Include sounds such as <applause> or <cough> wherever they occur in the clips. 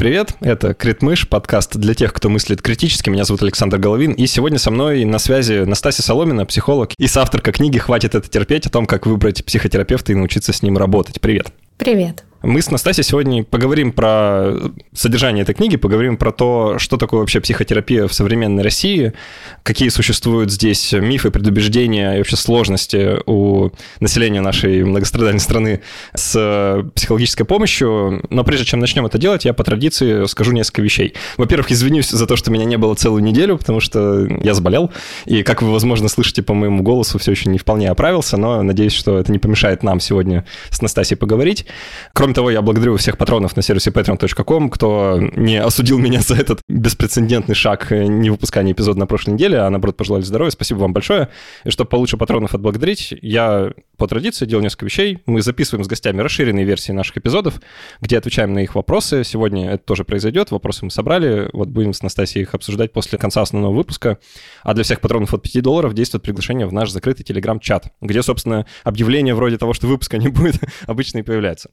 Привет, это Критмыш, подкаст для тех, кто мыслит критически. Меня зовут Александр Головин, и сегодня со мной на связи Настасья Соломина, психолог и соавторка книги «Хватит это терпеть» о том, как выбрать психотерапевта и научиться с ним работать. Привет. Привет. Мы с Настасьей сегодня поговорим про содержание этой книги, поговорим про то, что такое вообще психотерапия в современной России, какие существуют здесь мифы, предубеждения и вообще сложности у населения нашей многострадальной страны с психологической помощью. Но прежде чем начнем это делать, я по традиции скажу несколько вещей. Во-первых, извинюсь за то, что меня не было целую неделю, потому что я заболел, и, как вы, возможно, слышите по моему голосу, все еще не вполне оправился, но надеюсь, что это не помешает нам сегодня с Настасьей поговорить. Кроме Кроме того, я благодарю всех патронов на сервисе patreon.com, кто не осудил меня за этот беспрецедентный шаг не выпускания эпизода на прошлой неделе, а наоборот пожелали здоровья. Спасибо вам большое. И чтобы получше патронов отблагодарить, я по традиции делаю несколько вещей. Мы записываем с гостями расширенные версии наших эпизодов, где отвечаем на их вопросы. Сегодня это тоже произойдет. Вопросы мы собрали. Вот будем с Настасьей их обсуждать после конца основного выпуска. А для всех патронов от 5 долларов действует приглашение в наш закрытый телеграм-чат, где, собственно, объявление вроде того, что выпуска не будет, <laughs> обычно и появляется.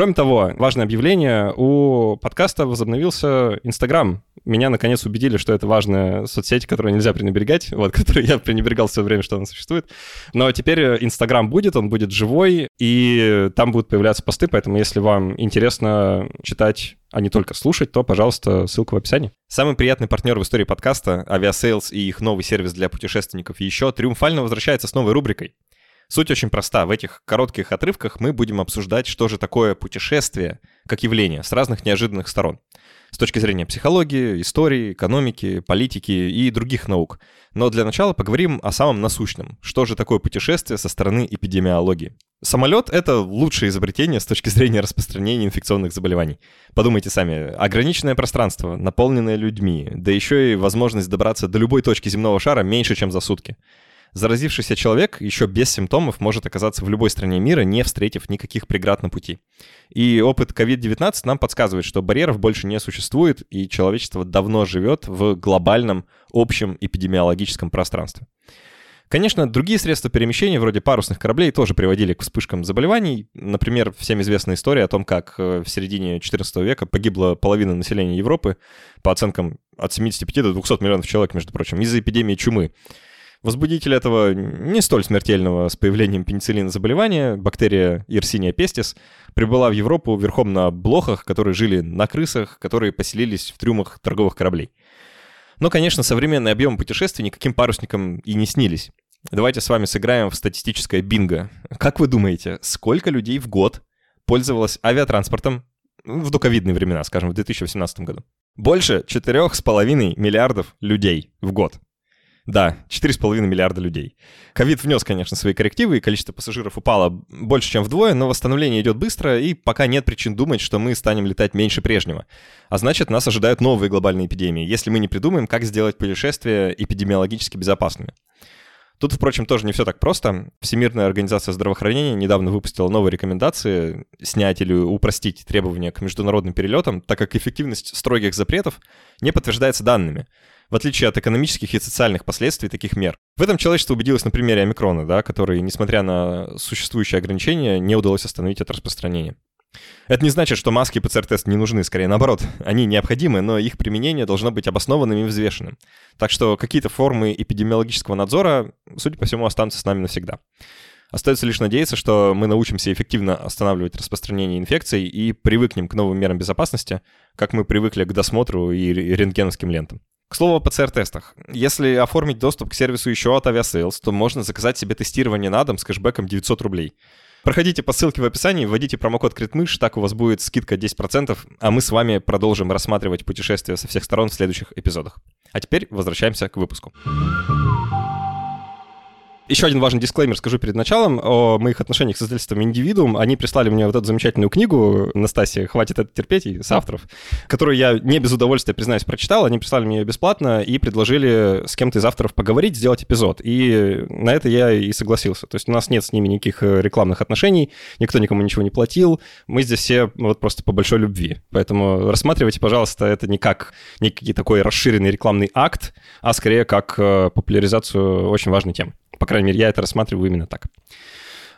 Кроме того, важное объявление. У подкаста возобновился Инстаграм. Меня, наконец, убедили, что это важная соцсеть, которую нельзя пренебрегать, <laughs> вот, которую я пренебрегал все время, что она существует. Но теперь Инстаграм будет, он будет живой, и там будут появляться посты, поэтому если вам интересно читать а не только слушать, то, пожалуйста, ссылка в описании. Самый приятный партнер в истории подкаста, Aviasales и их новый сервис для путешественников еще триумфально возвращается с новой рубрикой. Суть очень проста. В этих коротких отрывках мы будем обсуждать, что же такое путешествие как явление с разных неожиданных сторон. С точки зрения психологии, истории, экономики, политики и других наук. Но для начала поговорим о самом насущном. Что же такое путешествие со стороны эпидемиологии? Самолет — это лучшее изобретение с точки зрения распространения инфекционных заболеваний. Подумайте сами, ограниченное пространство, наполненное людьми, да еще и возможность добраться до любой точки земного шара меньше, чем за сутки. Заразившийся человек еще без симптомов может оказаться в любой стране мира, не встретив никаких преград на пути. И опыт COVID-19 нам подсказывает, что барьеров больше не существует, и человечество давно живет в глобальном общем эпидемиологическом пространстве. Конечно, другие средства перемещения, вроде парусных кораблей, тоже приводили к вспышкам заболеваний. Например, всем известна история о том, как э, в середине XIV века погибла половина населения Европы, по оценкам от 75 до 200 миллионов человек, между прочим, из-за эпидемии чумы. Возбудитель этого не столь смертельного с появлением пенициллина заболевания, бактерия Yersinia pestis, прибыла в Европу верхом на блохах, которые жили на крысах, которые поселились в трюмах торговых кораблей. Но, конечно, современный объем путешествий никаким парусникам и не снились. Давайте с вами сыграем в статистическое бинго. Как вы думаете, сколько людей в год пользовалось авиатранспортом в доковидные времена, скажем, в 2018 году? Больше 4,5 миллиардов людей в год. Да, 4,5 миллиарда людей. Ковид внес, конечно, свои коррективы, и количество пассажиров упало больше, чем вдвое, но восстановление идет быстро, и пока нет причин думать, что мы станем летать меньше прежнего. А значит, нас ожидают новые глобальные эпидемии, если мы не придумаем, как сделать путешествия эпидемиологически безопасными. Тут, впрочем, тоже не все так просто. Всемирная организация здравоохранения недавно выпустила новые рекомендации снять или упростить требования к международным перелетам, так как эффективность строгих запретов не подтверждается данными в отличие от экономических и социальных последствий таких мер. В этом человечество убедилось на примере омикрона, да, который, несмотря на существующие ограничения, не удалось остановить от распространения. Это не значит, что маски и ПЦР-тест не нужны, скорее наоборот. Они необходимы, но их применение должно быть обоснованным и взвешенным. Так что какие-то формы эпидемиологического надзора, судя по всему, останутся с нами навсегда. Остается лишь надеяться, что мы научимся эффективно останавливать распространение инфекций и привыкнем к новым мерам безопасности, как мы привыкли к досмотру и рентгеновским лентам. К слову о ПЦР-тестах. Если оформить доступ к сервису еще от Aviasales, то можно заказать себе тестирование на дом с кэшбэком 900 рублей. Проходите по ссылке в описании, вводите промокод критмыш, так у вас будет скидка 10%, а мы с вами продолжим рассматривать путешествия со всех сторон в следующих эпизодах. А теперь возвращаемся к выпуску. Еще один важный дисклеймер скажу перед началом о моих отношениях с издательством «Индивидуум». Они прислали мне вот эту замечательную книгу, Настасья, «Хватит это терпеть», с авторов, которую я не без удовольствия, признаюсь, прочитал. Они прислали мне ее бесплатно и предложили с кем-то из авторов поговорить, сделать эпизод. И на это я и согласился. То есть у нас нет с ними никаких э, рекламных отношений, никто никому ничего не платил. Мы здесь все вот просто по большой любви. Поэтому рассматривайте, пожалуйста, это не как некий такой расширенный рекламный акт, а скорее как э, популяризацию очень важной темы. По крайней мере, я это рассматриваю именно так.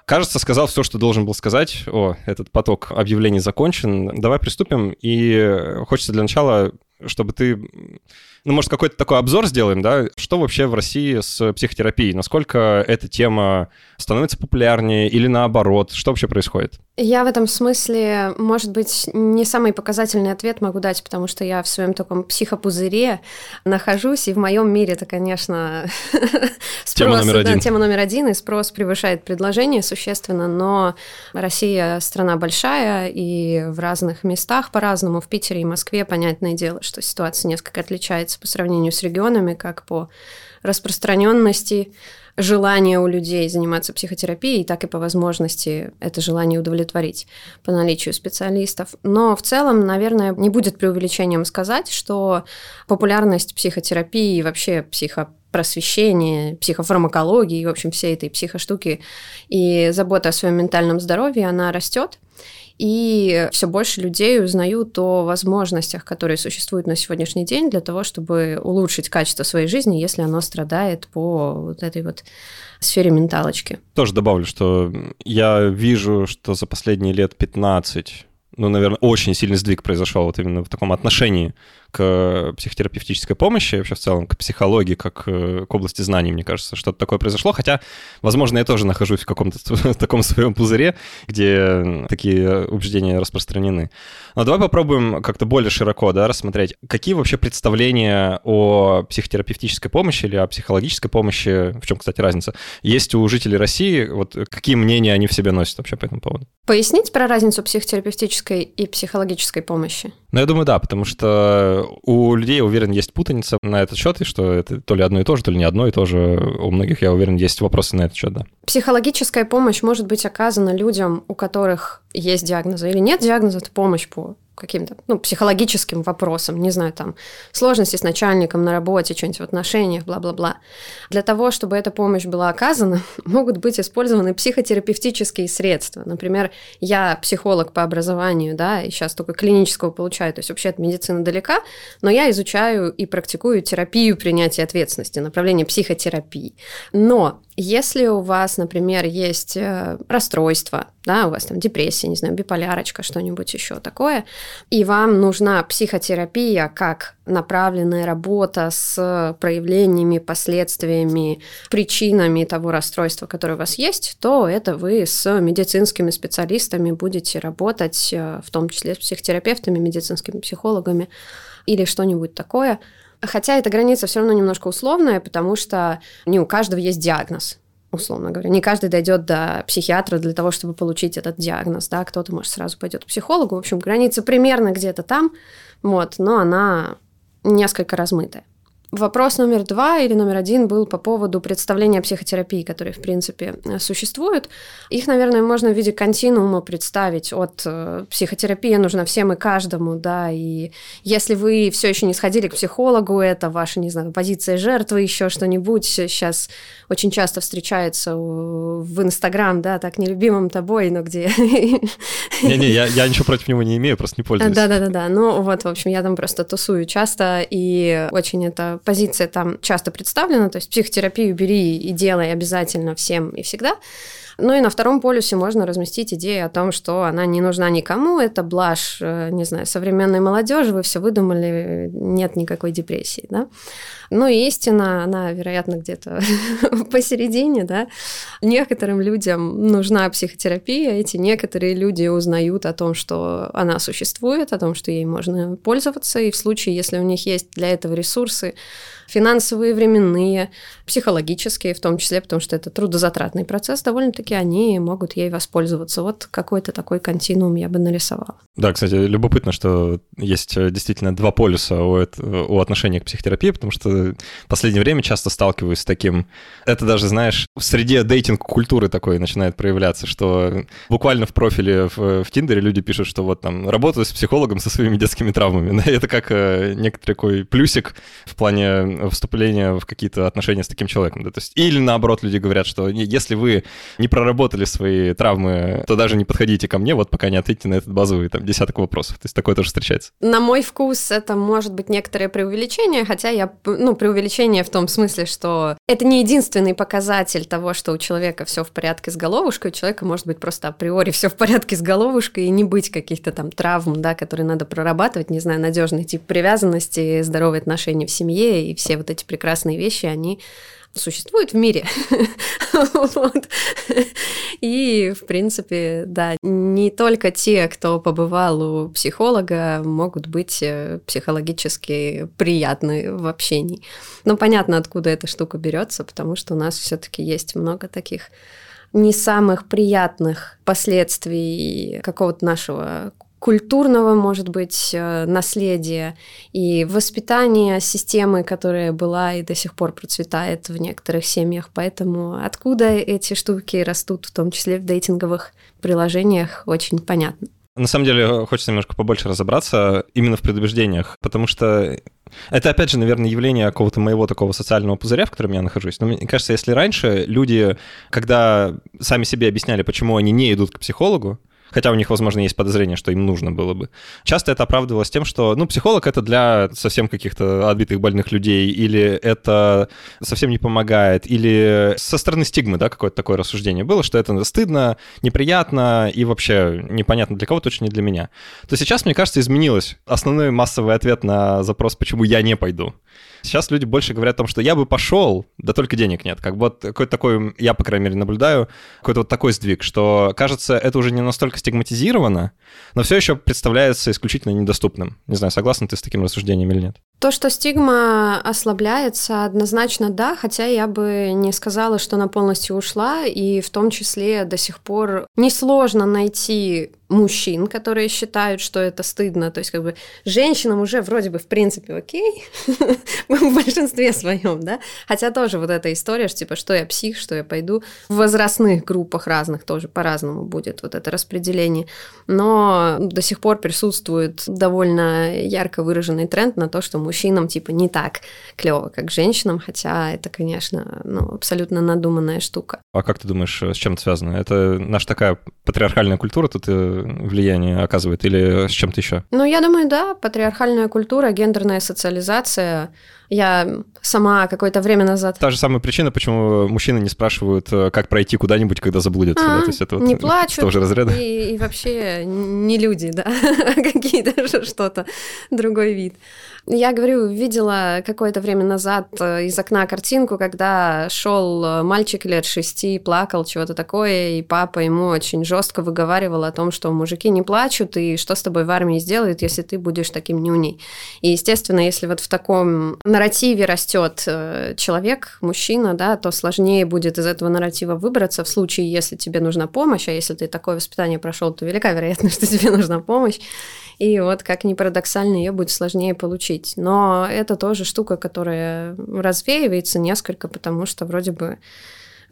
Кажется, сказал все, что должен был сказать. О, этот поток объявлений закончен. Давай приступим. И хочется для начала, чтобы ты ну, может, какой-то такой обзор сделаем, да? Что вообще в России с психотерапией? Насколько эта тема становится популярнее или наоборот? Что вообще происходит? Я в этом смысле, может быть, не самый показательный ответ могу дать, потому что я в своем таком психопузыре нахожусь, и в моем мире это, конечно, <laughs> спрос, тема номер один. Да, тема номер один, и спрос превышает предложение существенно, но Россия страна большая, и в разных местах по-разному, в Питере и Москве, понятное дело, что ситуация несколько отличается по сравнению с регионами, как по распространенности желание у людей заниматься психотерапией, так и по возможности это желание удовлетворить по наличию специалистов. Но в целом, наверное, не будет преувеличением сказать, что популярность психотерапии и вообще психопросвещения, психофармакологии, в общем, всей этой психоштуки и забота о своем ментальном здоровье, она растет. И все больше людей узнают о возможностях, которые существуют на сегодняшний день для того, чтобы улучшить качество своей жизни, если оно страдает по вот этой вот сфере менталочки. Тоже добавлю, что я вижу, что за последние лет 15 ну, наверное, очень сильный сдвиг произошел вот именно в таком отношении к психотерапевтической помощи, вообще в целом к психологии, как э, к области знаний, мне кажется, что-то такое произошло. Хотя, возможно, я тоже нахожусь в каком-то <laughs> таком своем пузыре, где такие убеждения распространены. Но давай попробуем как-то более широко да, рассмотреть, какие вообще представления о психотерапевтической помощи или о психологической помощи, в чем, кстати, разница, есть у жителей России, вот какие мнения они в себе носят вообще по этому поводу? Пояснить про разницу психотерапевтической и психологической помощи? Ну, я думаю, да, потому что у людей, я уверен, есть путаница на этот счет, и что это то ли одно и то же, то ли не одно и то же. У многих, я уверен, есть вопросы на этот счет, да. Психологическая помощь может быть оказана людям, у которых есть диагнозы или нет диагноза, это помощь по каким-то ну, психологическим вопросам, не знаю, там, сложности с начальником на работе, что-нибудь в отношениях, бла-бла-бла. Для того, чтобы эта помощь была оказана, <laughs> могут быть использованы психотерапевтические средства. Например, я психолог по образованию, да, и сейчас только клинического получаю, то есть вообще от медицины далека, но я изучаю и практикую терапию принятия ответственности, направление психотерапии. Но если у вас, например, есть э, расстройство, да, у вас там депрессия, не знаю, биполярочка, что-нибудь еще такое, и вам нужна психотерапия как направленная работа с проявлениями, последствиями, причинами того расстройства, которое у вас есть, то это вы с медицинскими специалистами будете работать, э, в том числе с психотерапевтами, медицинскими психологами или что-нибудь такое – Хотя эта граница все равно немножко условная, потому что не у каждого есть диагноз условно говоря. Не каждый дойдет до психиатра для того, чтобы получить этот диагноз, да, кто-то, может, сразу пойдет к психологу. В общем, граница примерно где-то там, вот, но она несколько размытая. Вопрос номер два или номер один был по поводу представления психотерапии, которые, в принципе, существуют. Их, наверное, можно в виде континуума представить. От э, психотерапии нужна всем и каждому, да, и если вы все еще не сходили к психологу, это ваша, не знаю, позиция жертвы, еще что-нибудь. Сейчас очень часто встречается в Инстаграм, да, так нелюбимым тобой, но где... <laughs> Не-не, я, я ничего против него не имею, просто не пользуюсь. Да-да-да, ну вот, в общем, я там просто тусую часто, и очень это позиция там часто представлена, то есть психотерапию бери и делай обязательно всем и всегда. Ну и на втором полюсе можно разместить идею о том, что она не нужна никому, это блажь, э, не знаю, современной молодежи, вы все выдумали, нет никакой депрессии, да. Ну и истина, она, вероятно, где-то <laughs> посередине, да. Некоторым людям нужна психотерапия, эти некоторые люди узнают о том, что она существует, о том, что ей можно пользоваться, и в случае, если у них есть для этого ресурсы, финансовые, временные, психологические в том числе, потому что это трудозатратный процесс, довольно-таки они могут ей воспользоваться. Вот какой-то такой континуум я бы нарисовала. Да, кстати, любопытно, что есть э, действительно два полюса у, у отношения к психотерапии, потому что в последнее время часто сталкиваюсь с таким... Это даже, знаешь, в среде дейтинг-культуры такой начинает проявляться, что буквально в профиле в, в Тиндере люди пишут, что вот там работаю с психологом со своими детскими травмами. <laughs> Это как э, некоторый такой плюсик в плане вступления в какие-то отношения с таким человеком. Да? То есть, или наоборот, люди говорят, что если вы не проработали свои травмы, то даже не подходите ко мне, вот пока не ответите на этот базовый там десяток вопросов. То есть такое тоже встречается. На мой вкус это может быть некоторое преувеличение, хотя я, ну, преувеличение в том смысле, что это не единственный показатель того, что у человека все в порядке с головушкой, у человека может быть просто априори все в порядке с головушкой и не быть каких-то там травм, да, которые надо прорабатывать, не знаю, надежный тип привязанности, здоровые отношения в семье и все вот эти прекрасные вещи, они существует в мире. <laughs> вот. И, в принципе, да, не только те, кто побывал у психолога, могут быть э, психологически приятны в общении. Но понятно, откуда эта штука берется, потому что у нас все-таки есть много таких не самых приятных последствий какого-то нашего культурного, может быть, э, наследия и воспитания системы, которая была и до сих пор процветает в некоторых семьях. Поэтому откуда эти штуки растут, в том числе в дейтинговых приложениях, очень понятно. На самом деле, хочется немножко побольше разобраться именно в предубеждениях, потому что это, опять же, наверное, явление какого-то моего такого социального пузыря, в котором я нахожусь. Но мне кажется, если раньше люди, когда сами себе объясняли, почему они не идут к психологу, хотя у них, возможно, есть подозрение, что им нужно было бы. Часто это оправдывалось тем, что, ну, психолог это для совсем каких-то отбитых больных людей, или это совсем не помогает, или со стороны стигмы, да, какое-то такое рассуждение было, что это стыдно, неприятно и вообще непонятно для кого, точно не для меня. То сейчас, мне кажется, изменилось основной массовый ответ на запрос, почему я не пойду. Сейчас люди больше говорят о том, что я бы пошел, да только денег нет. Как бы вот какой-то такой, я, по крайней мере, наблюдаю, какой-то вот такой сдвиг, что, кажется, это уже не настолько стигматизировано, но все еще представляется исключительно недоступным. Не знаю, согласна ты с таким рассуждением или нет? То, что стигма ослабляется, однозначно да, хотя я бы не сказала, что она полностью ушла, и в том числе до сих пор несложно найти мужчин, которые считают, что это стыдно. То есть, как бы женщинам уже вроде бы в принципе окей, <laughs> в большинстве своем, да. Хотя тоже вот эта история, что типа, что я псих, что я пойду. В возрастных группах разных тоже по-разному будет вот это распределение. Но до сих пор присутствует довольно ярко выраженный тренд на то, что мужчинам типа не так клево, как женщинам, хотя это, конечно, ну, абсолютно надуманная штука. А как ты думаешь, с чем это связано? Это наша такая патриархальная культура тут э, влияние оказывает или с чем-то еще? Ну, я думаю, да, патриархальная культура, гендерная социализация. Я сама какое-то время назад... Та же самая причина, почему мужчины не спрашивают, э, как пройти куда-нибудь, когда заблудятся. А, да? То есть это не <laughs> вот плачут. Того же разряда. И, и вообще не люди, да, <laughs> какие-то что-то, другой вид. Я говорю, видела какое-то время назад э, из окна картинку, когда шел э, мальчик лет шести, плакал, чего-то такое, и папа ему очень жестко выговаривал о том, что мужики не плачут, и что с тобой в армии сделают, если ты будешь таким нюней. И, естественно, если вот в таком нарративе растет э, человек, мужчина, да, то сложнее будет из этого нарратива выбраться в случае, если тебе нужна помощь, а если ты такое воспитание прошел, то велика вероятность, <laughs> что тебе нужна помощь. И вот, как ни парадоксально, ее будет сложнее получить. Но это тоже штука, которая развеивается несколько, потому что вроде бы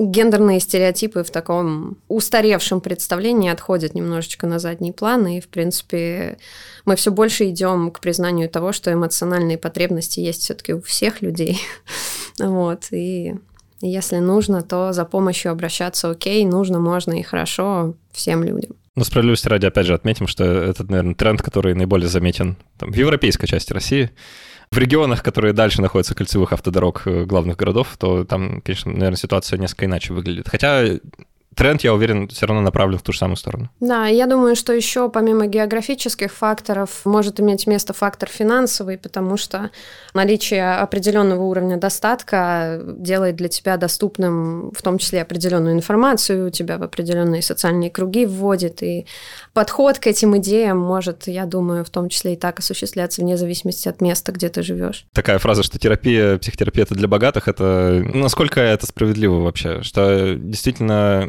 гендерные стереотипы в таком устаревшем представлении отходят немножечко на задний план, и, в принципе, мы все больше идем к признанию того, что эмоциональные потребности есть все-таки у всех людей. <laughs> вот, и если нужно, то за помощью обращаться окей, нужно, можно и хорошо всем людям. Ну, справедливости ради, опять же, отметим, что это, наверное, тренд, который наиболее заметен там, в европейской части России. В регионах, которые дальше находятся кольцевых автодорог э, главных городов, то там, конечно, наверное, ситуация несколько иначе выглядит. Хотя тренд, я уверен, все равно направлен в ту же самую сторону. Да, я думаю, что еще помимо географических факторов может иметь место фактор финансовый, потому что наличие определенного уровня достатка делает для тебя доступным в том числе определенную информацию, тебя в определенные социальные круги вводит, и подход к этим идеям может, я думаю, в том числе и так осуществляться вне зависимости от места, где ты живешь. Такая фраза, что терапия, психотерапия это для богатых, это насколько это справедливо вообще? Что действительно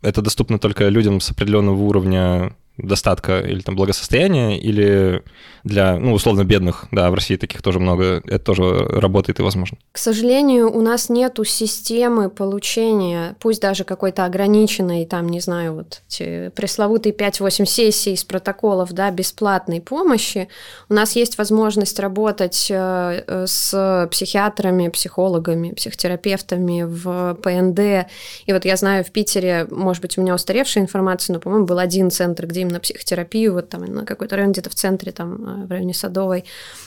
это доступно только людям с определенного уровня достатка или там благосостояния, или для, ну, условно, бедных, да, в России таких тоже много, это тоже работает и возможно. К сожалению, у нас нету системы получения, пусть даже какой-то ограниченной, там, не знаю, вот эти пресловутые 5-8 сессий из протоколов, да, бесплатной помощи. У нас есть возможность работать э, э, с психиатрами, психологами, психотерапевтами в ПНД. И вот я знаю, в Питере, может быть, у меня устаревшая информация, но, по-моему, был один центр, где ходим на психотерапию, вот там на какой-то район где-то в центре, там в районе Садовой,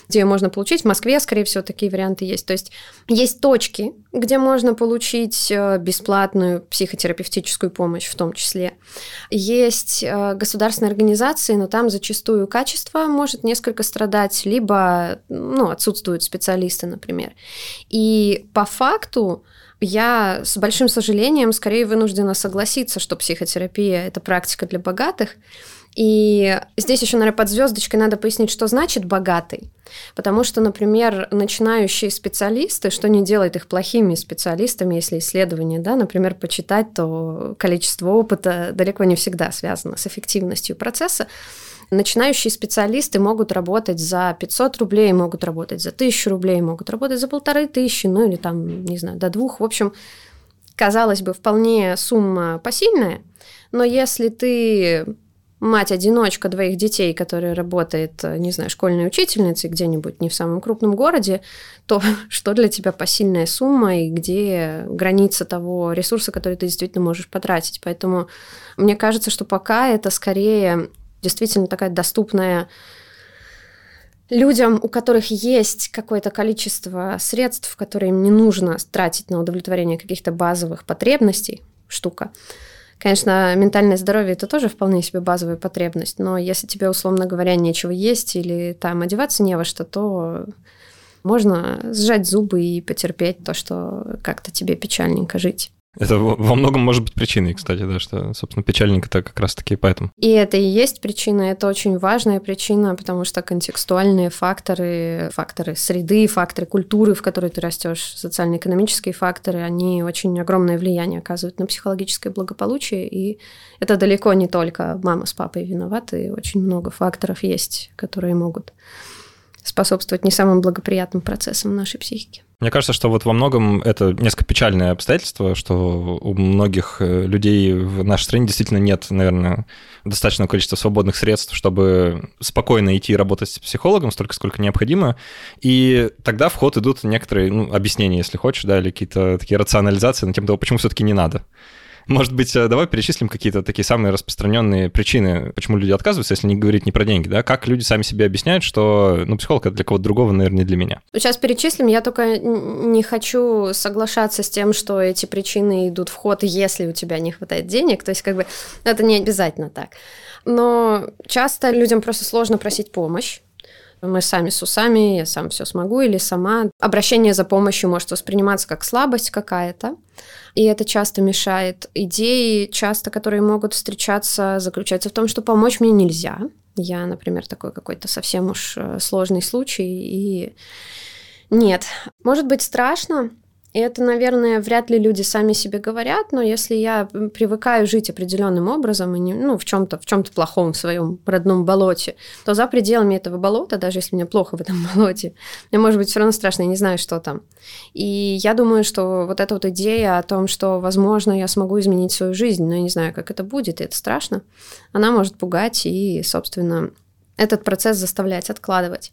где ее можно получить. В Москве, скорее всего, такие варианты есть. То есть есть точки, где можно получить бесплатную психотерапевтическую помощь в том числе. Есть государственные организации, но там зачастую качество может несколько страдать, либо ну, отсутствуют специалисты, например. И по факту я с большим сожалением скорее вынуждена согласиться, что психотерапия – это практика для богатых. И здесь еще, наверное, под звездочкой надо пояснить, что значит богатый. Потому что, например, начинающие специалисты, что не делает их плохими специалистами, если исследования, да, например, почитать, то количество опыта далеко не всегда связано с эффективностью процесса. Начинающие специалисты могут работать за 500 рублей, могут работать за 1000 рублей, могут работать за полторы тысячи, ну или там, не знаю, до двух. В общем, казалось бы, вполне сумма посильная, но если ты мать-одиночка двоих детей, которая работает, не знаю, школьной учительницей где-нибудь не в самом крупном городе, то <laughs> что для тебя посильная сумма и где граница того ресурса, который ты действительно можешь потратить. Поэтому мне кажется, что пока это скорее действительно такая доступная людям, у которых есть какое-то количество средств, которые им не нужно тратить на удовлетворение каких-то базовых потребностей, штука. Конечно, ментальное здоровье это тоже вполне себе базовая потребность, но если тебе, условно говоря, нечего есть или там одеваться не во что, то можно сжать зубы и потерпеть то, что как-то тебе печальненько жить. Это во многом может быть причиной, кстати, да, что, собственно, печальненько-то как раз-таки поэтому. И это и есть причина, это очень важная причина, потому что контекстуальные факторы, факторы среды, факторы культуры, в которой ты растешь, социально-экономические факторы, они очень огромное влияние оказывают на психологическое благополучие, и это далеко не только мама с папой виноваты, очень много факторов есть, которые могут способствовать не самым благоприятным процессам нашей психики. Мне кажется, что вот во многом это несколько печальное обстоятельство, что у многих э, людей в нашей стране действительно нет, наверное, достаточного количества свободных средств, чтобы спокойно идти работать с психологом столько, сколько необходимо. И тогда в ход идут некоторые ну, объяснения, если хочешь, да, или какие-то такие рационализации на тему того, почему все-таки не надо. Может быть, э, давай перечислим какие-то такие самые распространенные причины, почему люди отказываются, если не говорить не про деньги, да? Как люди сами себе объясняют, что, ну, психолог это для кого-то другого, наверное, не для меня. Сейчас перечислим. Я только не хочу соглашаться с тем, что эти причины идут в ход, если у тебя не хватает денег. То есть, как бы, это не обязательно так. Но часто людям просто сложно просить помощь мы сами с усами, я сам все смогу или сама. Обращение за помощью может восприниматься как слабость какая-то, и это часто мешает. Идеи, часто, которые могут встречаться, заключаются в том, что помочь мне нельзя. Я, например, такой какой-то совсем уж э, сложный случай, и нет. Может быть страшно, и это, наверное, вряд ли люди сами себе говорят, но если я привыкаю жить определенным образом и не, ну, в чем-то в чем-то плохом в своем родном болоте, то за пределами этого болота, даже если мне плохо в этом <laughs> болоте, мне может быть все равно страшно, я не знаю, что там. И я думаю, что вот эта вот идея о том, что, возможно, я смогу изменить свою жизнь, но я не знаю, как это будет, и это страшно, она может пугать и, собственно, этот процесс заставлять откладывать.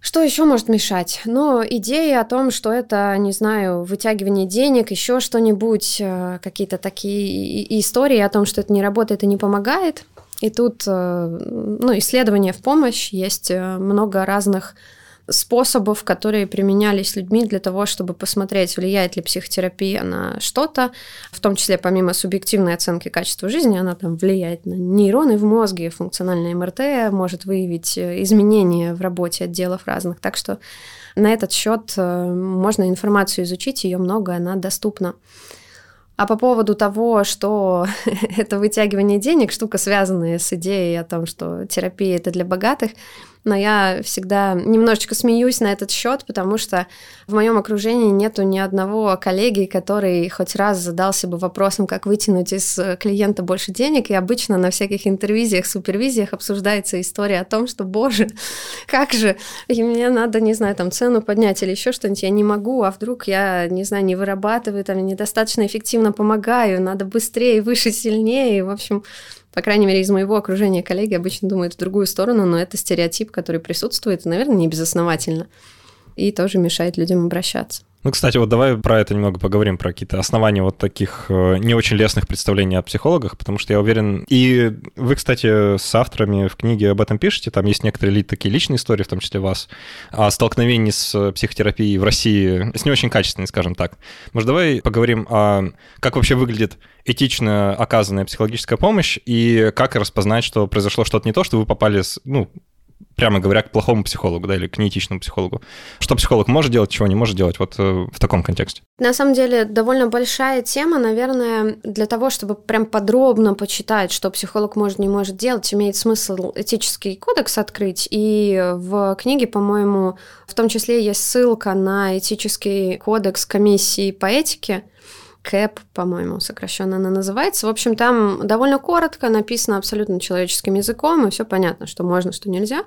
Что еще может мешать? Ну, идеи о том, что это, не знаю, вытягивание денег, еще что-нибудь, э, какие-то такие истории о том, что это не работает и не помогает. И тут, э, ну, исследования в помощь, есть э, много разных способов, которые применялись людьми для того, чтобы посмотреть, влияет ли психотерапия на что-то, в том числе помимо субъективной оценки качества жизни, она там влияет на нейроны в мозге, функциональное МРТ, может выявить э, изменения в работе отделов разных. Так что на этот счет э, можно информацию изучить, ее много, она доступна. А по поводу того, что <laughs> это вытягивание денег, штука, связанная с идеей о том, что терапия это для богатых, но я всегда немножечко смеюсь на этот счет, потому что в моем окружении нету ни одного коллеги, который хоть раз задался бы вопросом, как вытянуть из клиента больше денег, и обычно на всяких интервизиях, супервизиях обсуждается история о том, что, боже, <laughs> как же, и мне надо, не знаю, там цену поднять или еще что-нибудь, я не могу, а вдруг я, не знаю, не вырабатываю, там, недостаточно эффективно помогаю, надо быстрее, выше, сильнее, в общем, по крайней мере, из моего окружения коллеги обычно думают в другую сторону, но это стереотип, который присутствует, наверное, не безосновательно, и тоже мешает людям обращаться. Ну, кстати, вот давай про это немного поговорим, про какие-то основания вот таких э, не очень лестных представлений о психологах, потому что я уверен... И вы, кстати, с авторами в книге об этом пишете, там есть некоторые такие личные истории, в том числе вас, о столкновении с психотерапией в России, с не очень качественной, скажем так. Может, давай поговорим о как вообще выглядит этично оказанная психологическая помощь и как распознать, что произошло что-то не то, что вы попали, с, ну, прямо говоря, к плохому психологу, да, или к неэтичному психологу. Что психолог может делать, чего не может делать, вот э, в таком контексте. На самом деле, довольно большая тема, наверное, для того, чтобы прям подробно почитать, что психолог может, не может делать, имеет смысл этический кодекс открыть, и в книге, по-моему, в том числе есть ссылка на этический кодекс комиссии по этике, КЭП, по-моему, сокращенно она называется. В общем, там довольно коротко написано абсолютно человеческим языком, и все понятно, что можно, что нельзя.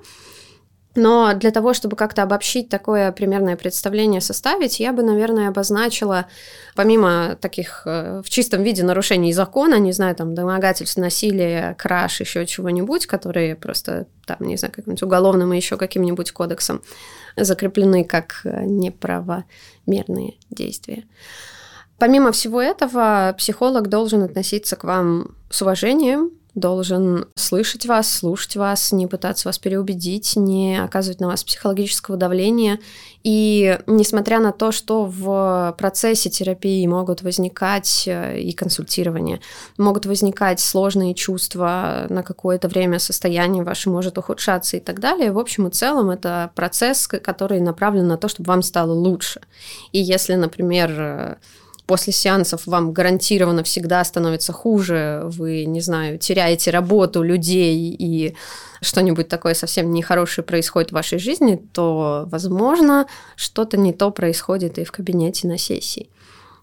Но для того, чтобы как-то обобщить такое примерное представление, составить, я бы, наверное, обозначила, помимо таких э, в чистом виде нарушений закона, не знаю, там, домогательств, насилия, краж, еще чего-нибудь, которые просто, там, не знаю, каким-нибудь уголовным и еще каким-нибудь кодексом закреплены как э, неправомерные действия. Помимо всего этого, психолог должен относиться к вам с уважением, должен слышать вас, слушать вас, не пытаться вас переубедить, не оказывать на вас психологического давления. И несмотря на то, что в процессе терапии могут возникать э, и консультирования, могут возникать сложные чувства, на какое-то время состояние ваше может ухудшаться и так далее, в общем и целом это процесс, который направлен на то, чтобы вам стало лучше. И если, например, э, после сеансов вам гарантированно всегда становится хуже, вы, не знаю, теряете работу людей и что-нибудь такое совсем нехорошее происходит в вашей жизни, то, возможно, что-то не то происходит и в кабинете на сессии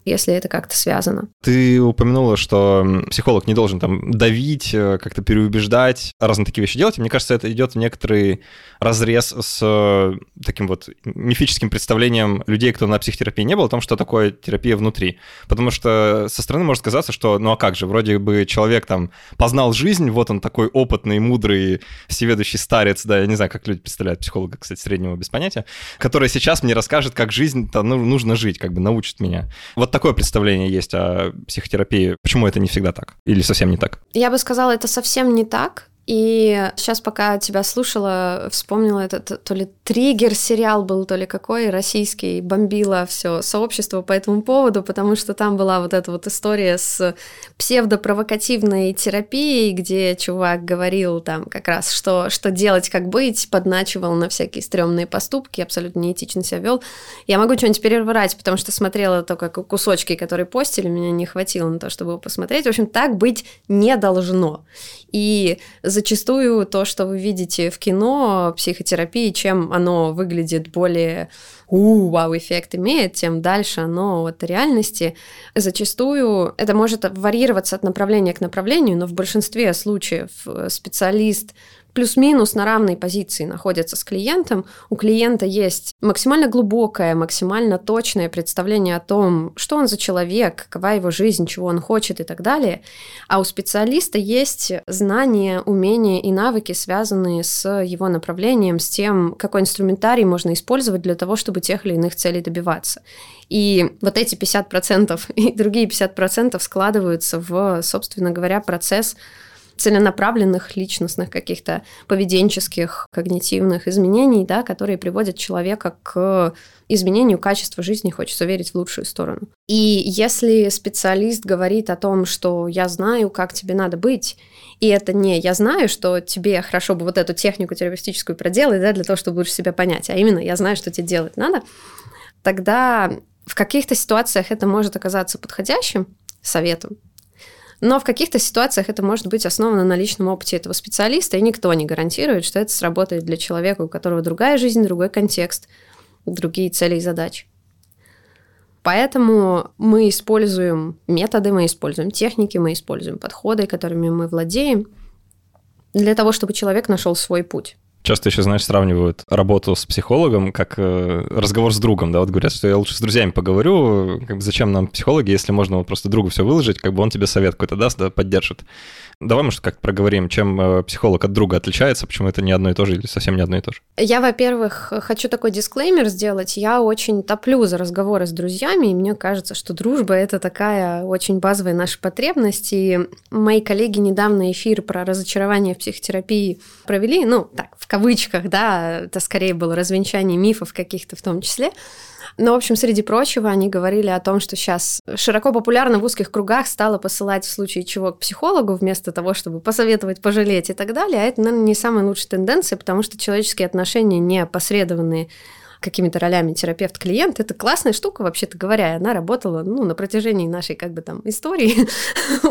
если это как-то связано. Ты упомянула, что психолог не должен там давить, э, как-то переубеждать, разные такие вещи делать. И мне кажется, это идет в некоторый разрез с э, таким вот мифическим представлением людей, кто на психотерапии не был, о том, что такое терапия внутри. Потому что со стороны может казаться, что ну а как же, вроде бы человек там познал жизнь, вот он такой опытный, мудрый, всеведущий старец, да, я не знаю, как люди представляют психолога, кстати, среднего без понятия, который сейчас мне расскажет, как жизнь-то ну, нужно жить, как бы научит меня. Вот такое представление есть о психотерапии. Почему это не всегда так? Или совсем не так? Я бы сказала, это совсем не так. И сейчас, пока тебя слушала, вспомнила этот то ли триггер сериал был, то ли какой, российский, бомбило все сообщество по этому поводу, потому что там была вот эта вот история с псевдопровокативной терапией, где чувак говорил там как раз, что, что делать, как быть, подначивал на всякие стрёмные поступки, абсолютно неэтично себя вел. Я могу что-нибудь переврать, потому что смотрела только кусочки, которые постили, меня не хватило на то, чтобы его посмотреть. В общем, так быть не должно. И зачастую то, что вы видите в кино, психотерапии, чем оно выглядит более у вау-эффект имеет, тем дальше оно от реальности. Зачастую это может варьироваться от направления к направлению, но в большинстве случаев специалист плюс-минус на равной позиции находятся с клиентом. У клиента есть максимально глубокое, максимально точное представление о том, что он за человек, какова его жизнь, чего он хочет и так далее. А у специалиста есть знания, умения и навыки, связанные с его направлением, с тем, какой инструментарий можно использовать для того, чтобы тех или иных целей добиваться. И вот эти 50% <laughs> и другие 50% складываются в, собственно говоря, процесс целенаправленных личностных каких-то поведенческих, когнитивных изменений, да, которые приводят человека к изменению качества жизни, хочется верить в лучшую сторону. И если специалист говорит о том, что я знаю, как тебе надо быть, и это не я знаю, что тебе хорошо бы вот эту технику терапевтическую проделать, да, для того, чтобы лучше себя понять, а именно я знаю, что тебе делать надо, тогда в каких-то ситуациях это может оказаться подходящим советом, но в каких-то ситуациях это может быть основано на личном опыте этого специалиста, и никто не гарантирует, что это сработает для человека, у которого другая жизнь, другой контекст, другие цели и задачи. Поэтому мы используем методы, мы используем техники, мы используем подходы, которыми мы владеем, для того, чтобы человек нашел свой путь. Часто еще, знаешь, сравнивают работу с психологом как э, разговор с другом, да, вот говорят, что я лучше с друзьями поговорю, как бы зачем нам психологи, если можно вот просто другу все выложить, как бы он тебе совет какой-то даст, да, поддержит. Давай, может, как-то проговорим, чем э, психолог от друга отличается, почему это не одно и то же или совсем не одно и то же. Я, во-первых, хочу такой дисклеймер сделать. Я очень топлю за разговоры с друзьями, и мне кажется, что дружба — это такая очень базовая наша потребность. И мои коллеги недавно эфир про разочарование в психотерапии провели, ну, так, в кавычках, да, это скорее было развенчание мифов каких-то в том числе. Но, в общем, среди прочего, они говорили о том, что сейчас широко популярно в узких кругах стало посылать в случае чего к психологу вместо того, чтобы посоветовать, пожалеть и так далее. А это, наверное, не самая лучшая тенденция, потому что человеческие отношения не опосредованные какими-то ролями терапевт-клиент, это классная штука, вообще-то говоря, она работала ну, на протяжении нашей как бы там истории,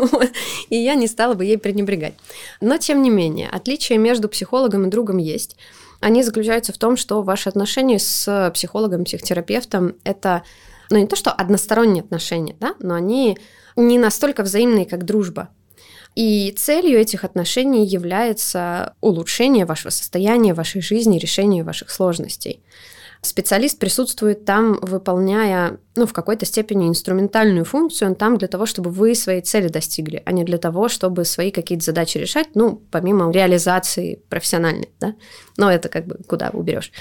<laughs> и я не стала бы ей пренебрегать. Но, тем не менее, отличие между психологом и другом есть они заключаются в том, что ваши отношения с психологом, психотерапевтом – это ну, не то, что односторонние отношения, да, но они не настолько взаимные, как дружба. И целью этих отношений является улучшение вашего состояния, вашей жизни, решение ваших сложностей. Специалист присутствует там, выполняя, ну, в какой-то степени инструментальную функцию, он там для того, чтобы вы свои цели достигли, а не для того, чтобы свои какие-то задачи решать, ну, помимо реализации профессиональной, да. Но это как бы куда уберешь.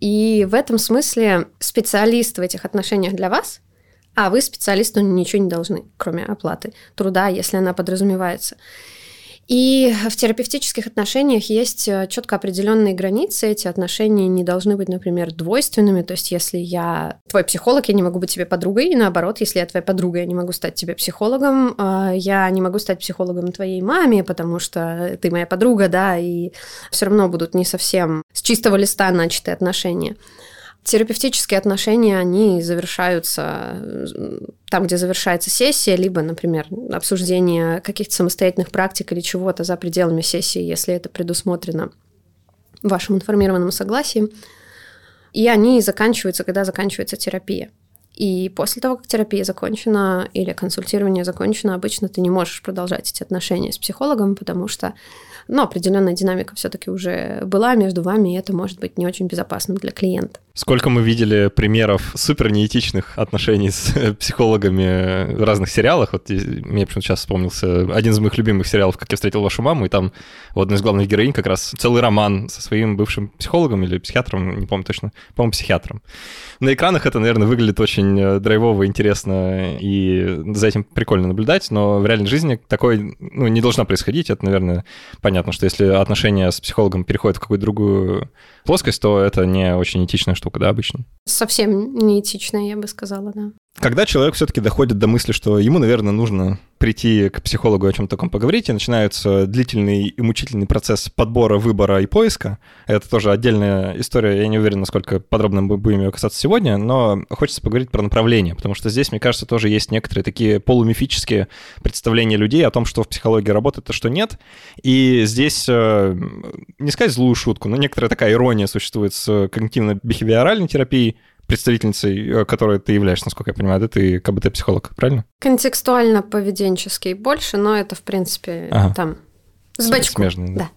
И в этом смысле специалист в этих отношениях для вас, а вы специалисту ничего не должны, кроме оплаты труда, если она подразумевается. И в терапевтических отношениях есть э, четко определенные границы. Эти отношения не должны быть, например, двойственными. То есть, если я твой психолог, я не могу быть тебе подругой, и наоборот, если я твоя подруга, я не могу стать тебе психологом, а, я не могу стать психологом твоей маме, потому что ты моя подруга, да, и все равно будут не совсем с чистого листа начатые отношения. Терапевтические отношения, они завершаются там, где завершается сессия, либо, например, обсуждение каких-то самостоятельных практик или чего-то за пределами сессии, если это предусмотрено вашим информированным согласием. И они заканчиваются, когда заканчивается терапия. И после того, как терапия закончена или консультирование закончено, обычно ты не можешь продолжать эти отношения с психологом, потому что но определенная динамика все-таки уже была между вами, и это может быть не очень безопасным для клиента. Сколько мы видели примеров супер неэтичных отношений с психологами в разных сериалах. Вот мне почему-то сейчас вспомнился один из моих любимых сериалов «Как я встретил вашу маму», и там у одной из главных героинь как раз целый роман со своим бывшим психологом или психиатром, не помню точно, по-моему, психиатром. На экранах это, наверное, выглядит очень э, драйвово, интересно, и за этим прикольно наблюдать, но в реальной жизни такое ну, не должно происходить. Это, наверное, понятно, что если отношения с психологом переходят в какую-то другую плоскость, то это не очень этичная штука, да, обычно. Совсем неэтичная, я бы сказала, да. Когда человек все-таки доходит до мысли, что ему, наверное, нужно прийти к психологу о чем-то таком поговорить, и начинается длительный и мучительный процесс подбора, выбора и поиска. Это тоже отдельная история, я не уверен, насколько подробно мы будем ее касаться сегодня, но хочется поговорить про направление, потому что здесь, мне кажется, тоже есть некоторые такие полумифические представления людей о том, что в психологии работает, а что нет. И здесь, э, не сказать злую шутку, но некоторая такая ирония существует с когнитивно-бихевиоральной терапией, представительницей, э, которой ты являешься, насколько я понимаю, да, ты КБТ-психолог, правильно? Контекстуально-поведенческий больше, но это, в принципе, ага. там, с бачку. Смежный, да.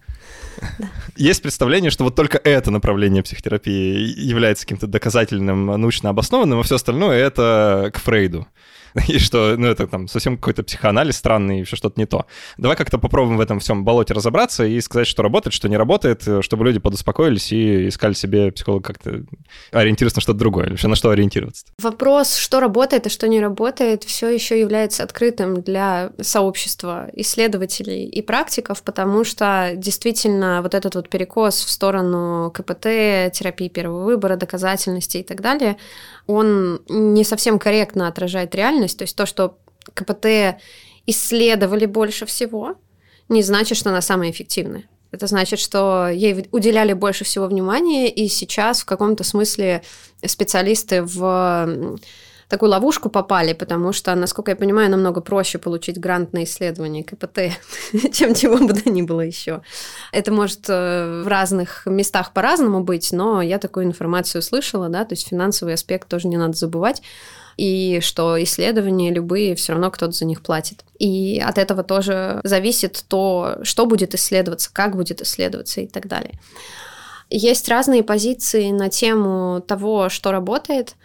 <laughs> да. Есть представление, что вот только это направление психотерапии является каким-то доказательным, научно обоснованным, а все остальное это к Фрейду. <laughs> и что, ну, это там совсем какой-то психоанализ странный, и все что-то не то. Давай как-то попробуем в этом всем болоте разобраться и сказать, что работает, что не работает, чтобы люди подуспокоились и искали себе психолога как-то ориентироваться на что-то другое, вообще на что ориентироваться. Вопрос, что работает и что не работает, все еще является открытым для сообщества исследователей и практиков, потому что действительно вот этот вот перекос в сторону КПТ, терапии первого выбора, доказательности и так далее, он не совсем корректно отражает реальность. То есть то, что КПТ исследовали больше всего, не значит, что она самая эффективная. Это значит, что ей уделяли больше всего внимания, и сейчас в каком-то смысле специалисты в такую ловушку попали, потому что, насколько я понимаю, намного проще получить грант на исследование КПТ, <laughs> чем чего бы то ни было еще. Это может э, в разных местах по-разному быть, но я такую информацию слышала, да, то есть финансовый аспект тоже не надо забывать и что исследования любые все равно кто-то за них платит. И от этого тоже зависит то, что будет исследоваться, как будет исследоваться и так далее. Есть разные позиции на тему того, что работает.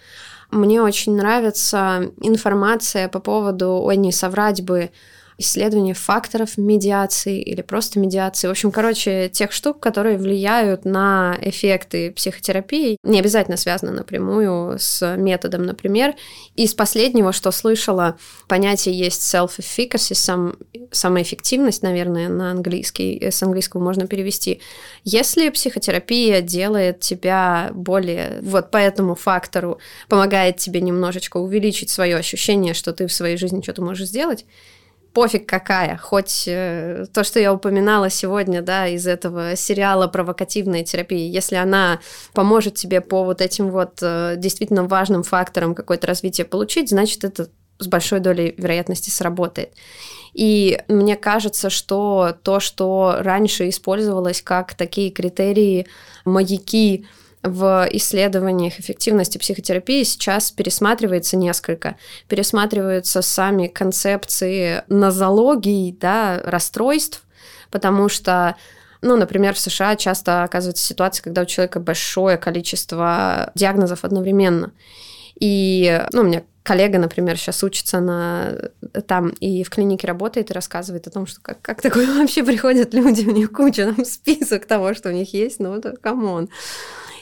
Мне очень нравится информация по поводу «Ой, не соврать бы», исследование факторов медиации или просто медиации. В общем, короче, тех штук, которые влияют на эффекты психотерапии, не обязательно связаны напрямую с методом, например. Из последнего, что слышала, понятие есть self-efficacy, сам, самоэффективность, наверное, на английский, с английского можно перевести. Если психотерапия делает тебя более вот по этому фактору, помогает тебе немножечко увеличить свое ощущение, что ты в своей жизни что-то можешь сделать, пофиг какая, хоть э, то, что я упоминала сегодня, да, из этого сериала «Провокативная терапия», если она поможет тебе по вот этим вот э, действительно важным факторам какое-то развитие получить, значит, это с большой долей вероятности сработает. И мне кажется, что то, что раньше использовалось как такие критерии, маяки, в исследованиях эффективности психотерапии сейчас пересматривается несколько. Пересматриваются сами концепции нозологий, да, расстройств, потому что ну, например, в США часто оказывается ситуация, когда у человека большое количество диагнозов одновременно. И, ну, у меня коллега, например, сейчас учится на там и в клинике работает и рассказывает о том, что как, как такое <laughs> вообще приходят люди, у них куча там список того, что у них есть, ну это come on.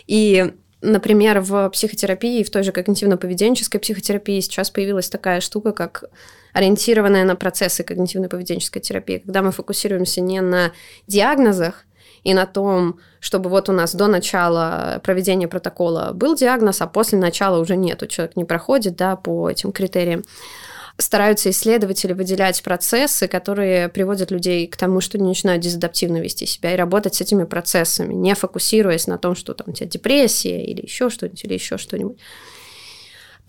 И Например, в психотерапии, в той же когнитивно-поведенческой психотерапии сейчас появилась такая штука, как ориентированная на процессы когнитивно-поведенческой терапии, когда мы фокусируемся не на диагнозах и на том, чтобы вот у нас до начала проведения протокола был диагноз, а после начала уже нету, человек не проходит да, по этим критериям стараются исследователи выделять процессы, которые приводят людей к тому, что они начинают дезадаптивно вести себя и работать с этими процессами, не фокусируясь на том, что там у тебя депрессия или еще что-нибудь, или еще что-нибудь.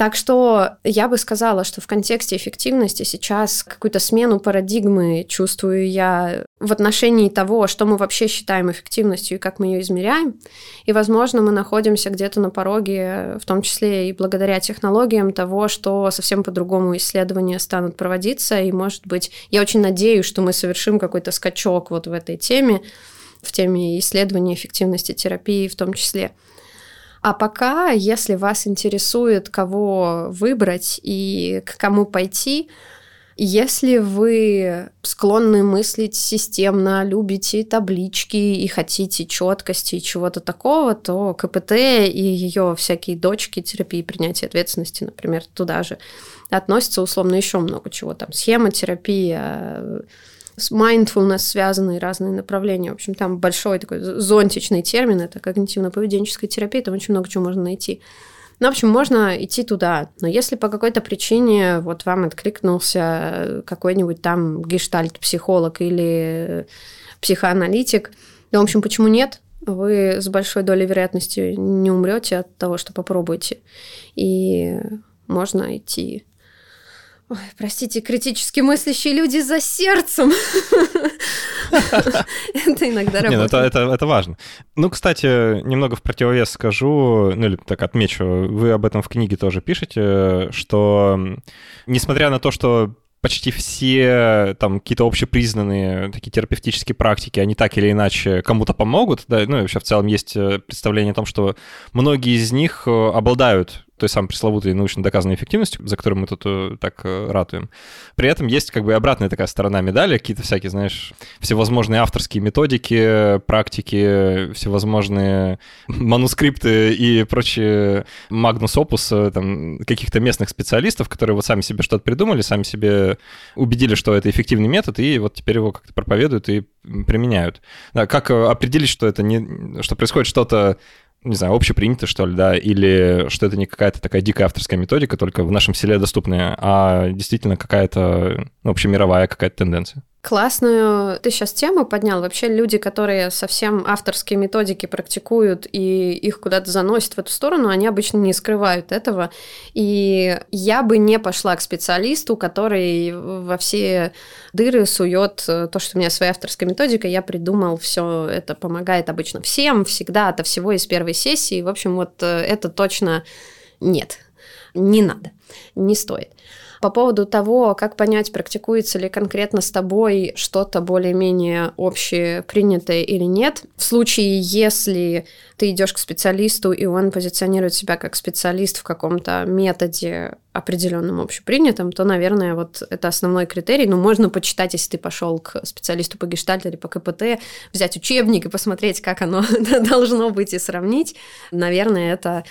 Так что я бы сказала, что в контексте эффективности сейчас какую-то смену парадигмы чувствую я в отношении того, что мы вообще считаем эффективностью и как мы ее измеряем. И, возможно, мы находимся где-то на пороге, в том числе и благодаря технологиям того, что совсем по-другому исследования станут проводиться. И, может быть, я очень надеюсь, что мы совершим какой-то скачок вот в этой теме, в теме исследования эффективности терапии в том числе. А пока, если вас интересует, кого выбрать и к кому пойти, если вы склонны мыслить системно, любите таблички и хотите четкости и чего-то такого, то КПТ и ее всякие дочки терапии принятия ответственности, например, туда же относятся условно еще много чего. Там схемотерапия, с mindfulness связанные разные направления. В общем, там большой такой зонтичный термин, это когнитивно-поведенческая терапия, там очень много чего можно найти. Ну, в общем, можно идти туда. Но если по какой-то причине вот вам откликнулся какой-нибудь там гештальт-психолог или психоаналитик, да, в общем, почему нет? Вы с большой долей вероятности не умрете от того, что попробуете. И можно идти Ой, простите, критически мыслящие люди за сердцем. Это иногда работает. Это, это, это важно. Ну, кстати, немного в противовес скажу, ну или так отмечу, вы об этом в книге тоже пишете, что несмотря на то, что почти все там какие-то общепризнанные такие терапевтические практики, они так или иначе кому-то помогут, да, ну и вообще в целом есть э, представление о том, что многие из них э, обладают той самой пресловутой научно доказанной эффективностью, за которую мы тут э, так э, ратуем. При этом есть как бы обратная такая сторона медали, какие-то всякие, знаешь, всевозможные авторские методики, практики, всевозможные манускрипты и прочие магнус опус э, там, каких-то местных специалистов, которые вот сами себе что-то придумали, сами себе убедили, что это эффективный метод, и вот теперь его как-то проповедуют и применяют. Да, как определить, что это не, что происходит что-то не знаю, общепринято, что ли, да, или что это не какая-то такая дикая авторская методика, только в нашем селе доступная, а действительно какая-то ну, общемировая какая-то тенденция. Классную ты сейчас тему поднял. Вообще люди, которые совсем авторские методики практикуют и их куда-то заносят в эту сторону, они обычно не скрывают этого. И я бы не пошла к специалисту, который во все дыры сует то, что у меня своя авторская методика, я придумал, все это помогает обычно всем, всегда, от всего из первой сессии. В общем, вот э, это точно нет, не надо, не стоит. По поводу того, как понять, практикуется ли конкретно с тобой что-то более-менее общепринятое или нет, в случае, если ты идешь к специалисту, и он позиционирует себя как специалист в каком-то методе определенном общепринятом, то, наверное, вот это основной критерий. Ну, можно почитать, если ты пошел к специалисту по гештальту или по КПТ, взять учебник и посмотреть, как оно <laughs> должно быть, и сравнить. Наверное, это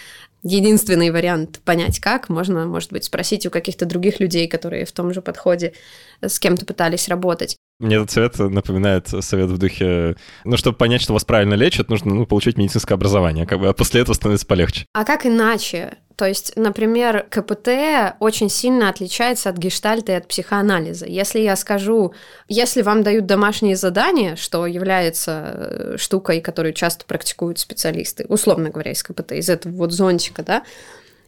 единственный вариант понять, как. Можно, может быть, спросить у каких-то других людей, которые в том же подходе с кем-то пытались работать. Мне этот совет напоминает совет в духе, ну, чтобы понять, что вас правильно лечат, нужно ну, получить медицинское образование, как бы, а после этого становится полегче. А как иначе? То есть, например, КПТ очень сильно отличается от гештальта и от психоанализа. Если я скажу, если вам дают домашние задания, что является э, штукой, которую часто практикуют специалисты, условно говоря, из КПТ, из этого вот зонтика, да,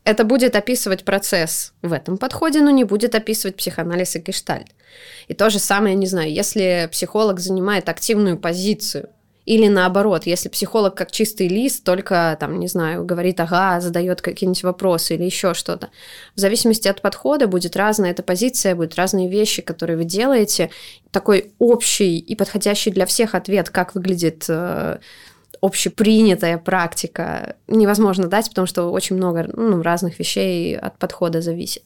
это будет описывать процесс в этом подходе, но не будет описывать психоанализ и гештальт. И то же самое, не знаю, если психолог занимает активную позицию, или наоборот, если психолог как чистый лист, только там, не знаю, говорит, ага, задает какие-нибудь вопросы или еще что-то. В зависимости от подхода будет разная эта позиция, будут разные вещи, которые вы делаете. Такой общий и подходящий для всех ответ, как выглядит э, общепринятая практика, невозможно дать, потому что очень много ну, разных вещей от подхода зависит.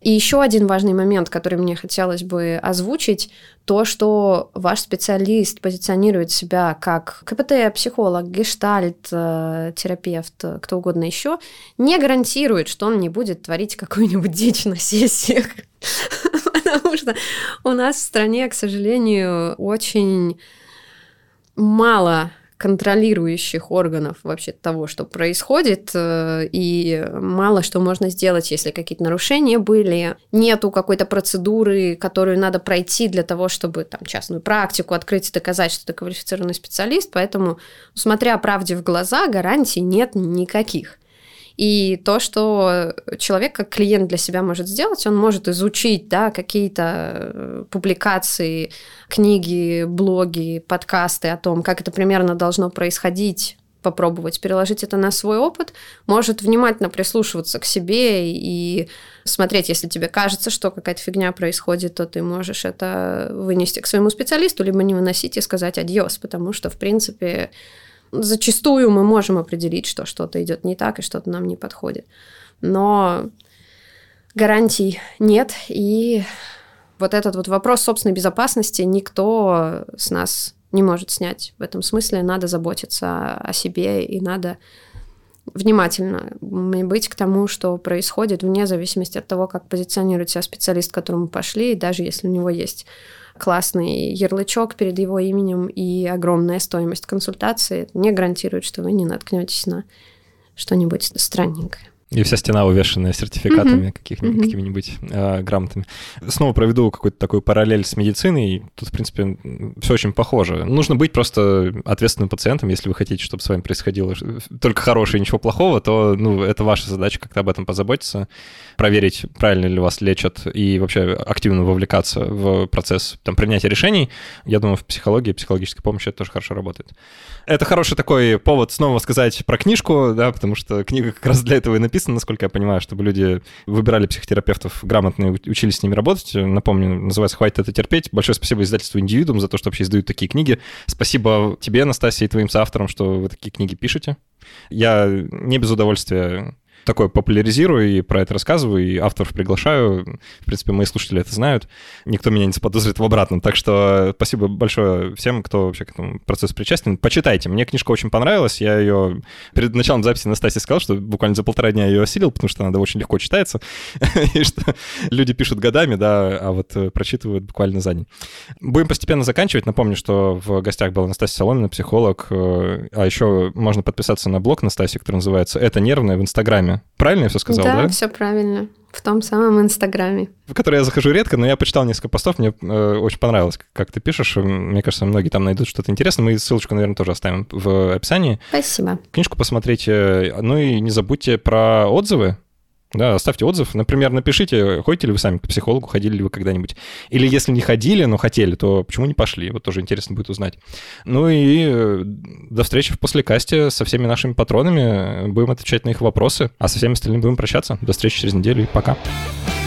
И еще один важный момент, который мне хотелось бы озвучить, то, что ваш специалист позиционирует себя как КПТ, психолог, гештальт, э, терапевт, кто угодно еще, не гарантирует, что он не будет творить какую-нибудь дичь на сессиях. <laughs> Потому что у нас в стране, к сожалению, очень мало контролирующих органов вообще того, что происходит, э, и мало что можно сделать, если какие-то нарушения были. Нету какой-то процедуры, которую надо пройти для того, чтобы там частную практику открыть и доказать, что ты квалифицированный специалист, поэтому, смотря правде в глаза, гарантий нет никаких. И то, что человек как клиент для себя может сделать, он может изучить да, какие-то э, публикации, книги, блоги, подкасты о том, как это примерно должно происходить попробовать переложить это на свой опыт, может внимательно прислушиваться к себе и смотреть, если тебе кажется, что какая-то фигня происходит, то ты можешь это вынести к своему специалисту, либо не выносить и сказать адьос, потому что, в принципе, зачастую мы можем определить, что что-то идет не так и что-то нам не подходит. Но гарантий нет, и вот этот вот вопрос собственной безопасности никто с нас не может снять. В этом смысле надо заботиться о себе и надо внимательно быть к тому, что происходит, вне зависимости от того, как позиционирует себя специалист, к которому пошли, и даже если у него есть классный ярлычок перед его именем и огромная стоимость консультации, не гарантирует, что вы не наткнетесь на что-нибудь странненькое. И вся стена увешанная сертификатами mm-hmm. каких-нибудь, mm-hmm. какими-нибудь э, грамотами. Снова проведу какую-то такую параллель с медициной. Тут, в принципе, все очень похоже. Нужно быть просто ответственным пациентом, если вы хотите, чтобы с вами происходило только хорошее и ничего плохого, то ну, это ваша задача как-то об этом позаботиться, проверить, правильно ли вас лечат и вообще активно вовлекаться в процесс там, принятия решений. Я думаю, в психологии, психологической помощи это тоже хорошо работает. Это хороший такой повод снова сказать про книжку, да, потому что книга как раз для этого и написана написано, насколько я понимаю, чтобы люди выбирали психотерапевтов грамотно и учились с ними работать. Напомню, называется «Хватит это терпеть». Большое спасибо издательству «Индивидуум» за то, что вообще издают такие книги. Спасибо тебе, Анастасия, и твоим соавторам, что вы такие книги пишете. Я не без удовольствия такое популяризирую и про это рассказываю, и авторов приглашаю. В принципе, мои слушатели это знают. Никто меня не заподозрит в обратном. Так что спасибо большое всем, кто вообще к этому процессу причастен. Почитайте. Мне книжка очень понравилась. Я ее перед началом записи Настасья сказал, что буквально за полтора дня ее осилил, потому что она очень легко читается. <laughs> и что люди пишут годами, да, а вот э, прочитывают буквально за день. Будем постепенно заканчивать. Напомню, что в гостях была Настасья Соломина, психолог. Э, а еще можно подписаться на блог Настасьи, который называется «Это нервное» в Инстаграме Инстаграме. Правильно я все сказал, да? Да, все правильно. В том самом Инстаграме. В который я захожу редко, но я почитал несколько постов, мне э, очень понравилось, как ты пишешь. Мне кажется, многие там найдут что-то интересное. Мы ссылочку, наверное, тоже оставим в описании. Спасибо. Книжку посмотрите. Ну и не забудьте про отзывы. Да, оставьте отзыв. Например, напишите, ходите ли вы сами к психологу, ходили ли вы когда-нибудь. Или если не ходили, но хотели, то почему не пошли? Вот тоже интересно будет узнать. Ну и э, до встречи в послекасте со всеми нашими патронами. Будем отвечать на их вопросы, а со всеми остальными будем прощаться. До встречи через неделю и пока. Пока.